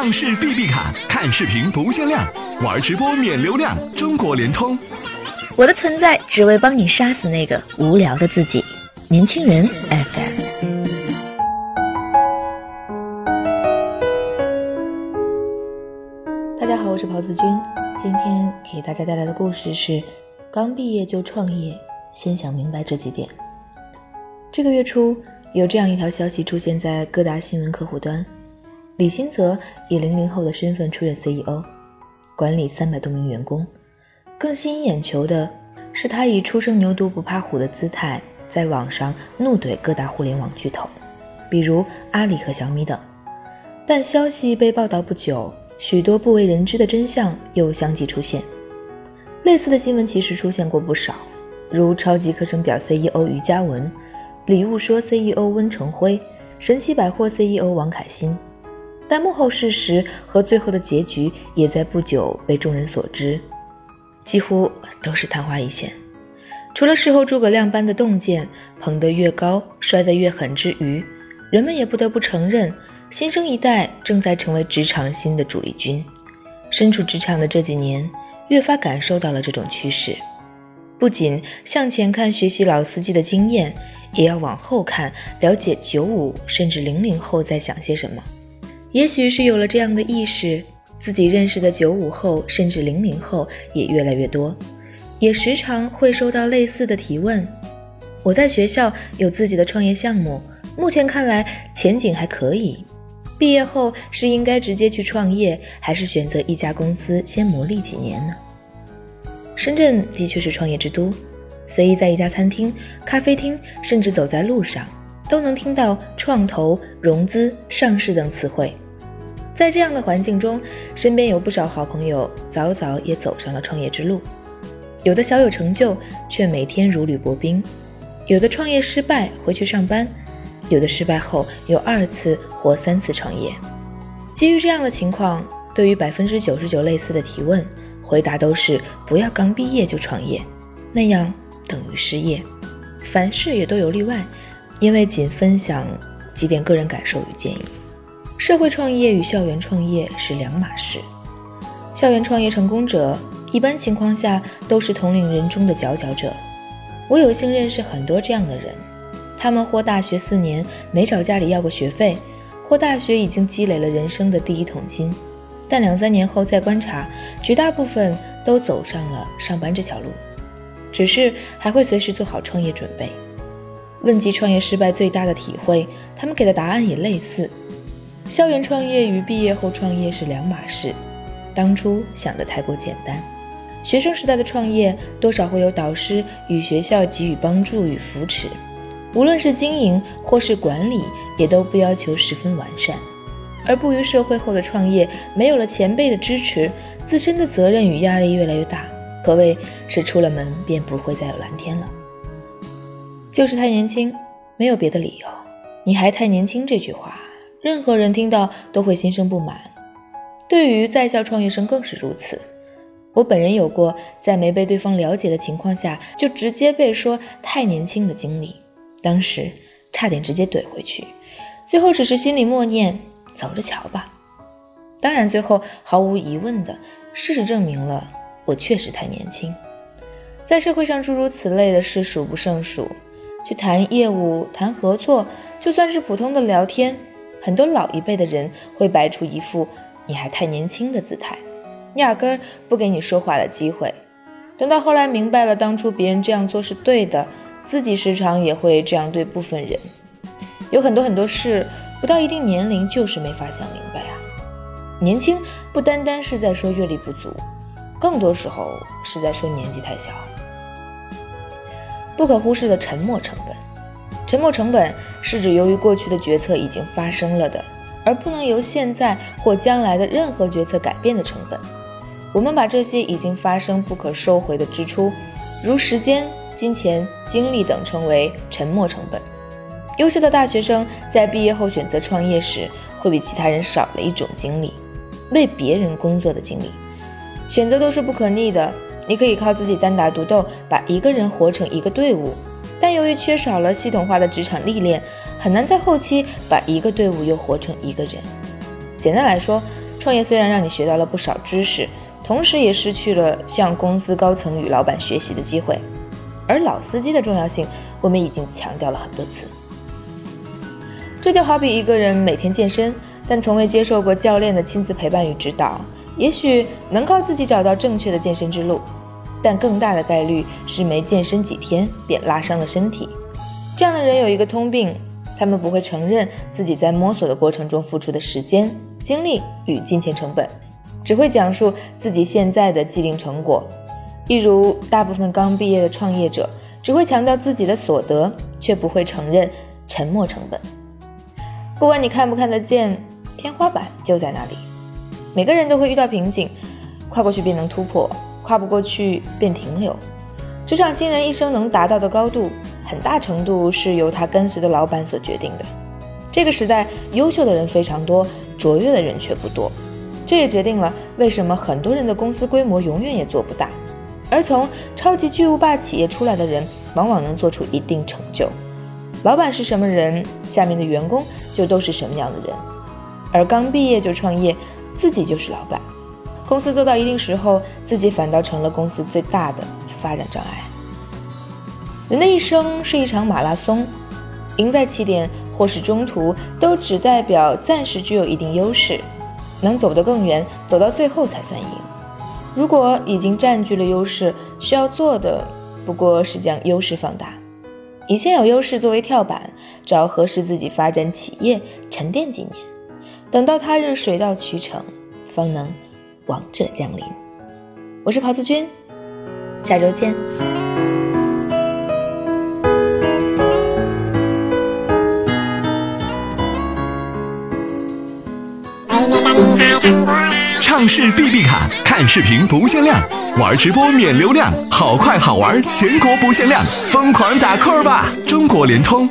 畅视 B B 卡，看视频不限量，玩直播免流量。中国联通。我的存在只为帮你杀死那个无聊的自己。年轻人 FM。大家好，我是袍子君。今天给大家带来的故事是：刚毕业就创业，先想明白这几点。这个月初，有这样一条消息出现在各大新闻客户端：李新泽以零零后的身份出任 CEO，管理三百多名员工。更吸引眼球的是，他以初生牛犊不怕虎的姿态，在网上怒怼各大互联网巨头，比如阿里和小米等。但消息被报道不久，许多不为人知的真相又相继出现。类似的新闻其实出现过不少，如超级课程表 CEO 于嘉文、礼物说 CEO 温成辉、神奇百货 CEO 王凯欣。但幕后事实和最后的结局也在不久被众人所知。几乎都是昙花一现，除了事后诸葛亮般的洞见，捧得越高，摔得越狠之余，人们也不得不承认，新生一代正在成为职场新的主力军。身处职场的这几年，越发感受到了这种趋势。不仅向前看，学习老司机的经验，也要往后看，了解九五甚至零零后在想些什么。也许是有了这样的意识。自己认识的九五后甚至零零后也越来越多，也时常会收到类似的提问。我在学校有自己的创业项目，目前看来前景还可以。毕业后是应该直接去创业，还是选择一家公司先磨砺几年呢？深圳的确是创业之都，随意在一家餐厅、咖啡厅，甚至走在路上，都能听到创投、融资、上市等词汇。在这样的环境中，身边有不少好朋友早早也走上了创业之路，有的小有成就，却每天如履薄冰；有的创业失败回去上班，有的失败后有二次或三次创业。基于这样的情况，对于百分之九十九类似的提问，回答都是不要刚毕业就创业，那样等于失业。凡事也都有例外，因为仅分享几点个人感受与建议。社会创业与校园创业是两码事。校园创业成功者，一般情况下都是同龄人中的佼佼者。我有幸认识很多这样的人，他们或大学四年没找家里要过学费，或大学已经积累了人生的第一桶金，但两三年后再观察，绝大部分都走上了上班这条路，只是还会随时做好创业准备。问及创业失败最大的体会，他们给的答案也类似。校园创业与毕业后创业是两码事，当初想的太过简单。学生时代的创业多少会有导师与学校给予帮助与扶持，无论是经营或是管理，也都不要求十分完善。而步于社会后的创业，没有了前辈的支持，自身的责任与压力越来越大，可谓是出了门便不会再有蓝天了。就是太年轻，没有别的理由。你还太年轻这句话。任何人听到都会心生不满，对于在校创业生更是如此。我本人有过在没被对方了解的情况下就直接被说太年轻的经历，当时差点直接怼回去，最后只是心里默念走着瞧吧。当然，最后毫无疑问的事实证明了我确实太年轻。在社会上诸如此类的事数不胜数，去谈业务、谈合作，就算是普通的聊天。很多老一辈的人会摆出一副你还太年轻的姿态，压根儿不给你说话的机会。等到后来明白了当初别人这样做是对的，自己时常也会这样对部分人。有很多很多事，不到一定年龄就是没法想明白啊。年轻不单单是在说阅历不足，更多时候是在说年纪太小。不可忽视的沉没成本。沉没成本是指由于过去的决策已经发生了的，而不能由现在或将来的任何决策改变的成本。我们把这些已经发生不可收回的支出，如时间、金钱、精力等称为沉没成本。优秀的大学生在毕业后选择创业时，会比其他人少了一种经历，为别人工作的经历。选择都是不可逆的，你可以靠自己单打独斗，把一个人活成一个队伍。但由于缺少了系统化的职场历练，很难在后期把一个队伍又活成一个人。简单来说，创业虽然让你学到了不少知识，同时也失去了向公司高层与老板学习的机会。而老司机的重要性，我们已经强调了很多次。这就好比一个人每天健身，但从未接受过教练的亲自陪伴与指导，也许能靠自己找到正确的健身之路，但更大的概率是没健身几天便拉伤了身体。这样的人有一个通病，他们不会承认自己在摸索的过程中付出的时间、精力与金钱成本，只会讲述自己现在的既定成果。例如，大部分刚毕业的创业者只会强调自己的所得，却不会承认沉没成本。不管你看不看得见，天花板就在那里。每个人都会遇到瓶颈，跨过去便能突破，跨不过去便停留。职场新人一生能达到的高度，很大程度是由他跟随的老板所决定的。这个时代，优秀的人非常多，卓越的人却不多。这也决定了为什么很多人的公司规模永远也做不大。而从超级巨无霸企业出来的人，往往能做出一定成就。老板是什么人，下面的员工就都是什么样的人。而刚毕业就创业，自己就是老板，公司做到一定时候，自己反倒成了公司最大的发展障碍。人的一生是一场马拉松，赢在起点或是中途，都只代表暂时具有一定优势，能走得更远，走到最后才算赢。如果已经占据了优势，需要做的不过是将优势放大。以现有优势作为跳板，找合适自己发展企业，沉淀几年，等到他日水到渠成，方能王者降临。我是袍子君，下周见。唱视 B B 卡，看视频不限量，玩直播免流量，好快好玩，全国不限量，疯狂打 call 吧！中国联通。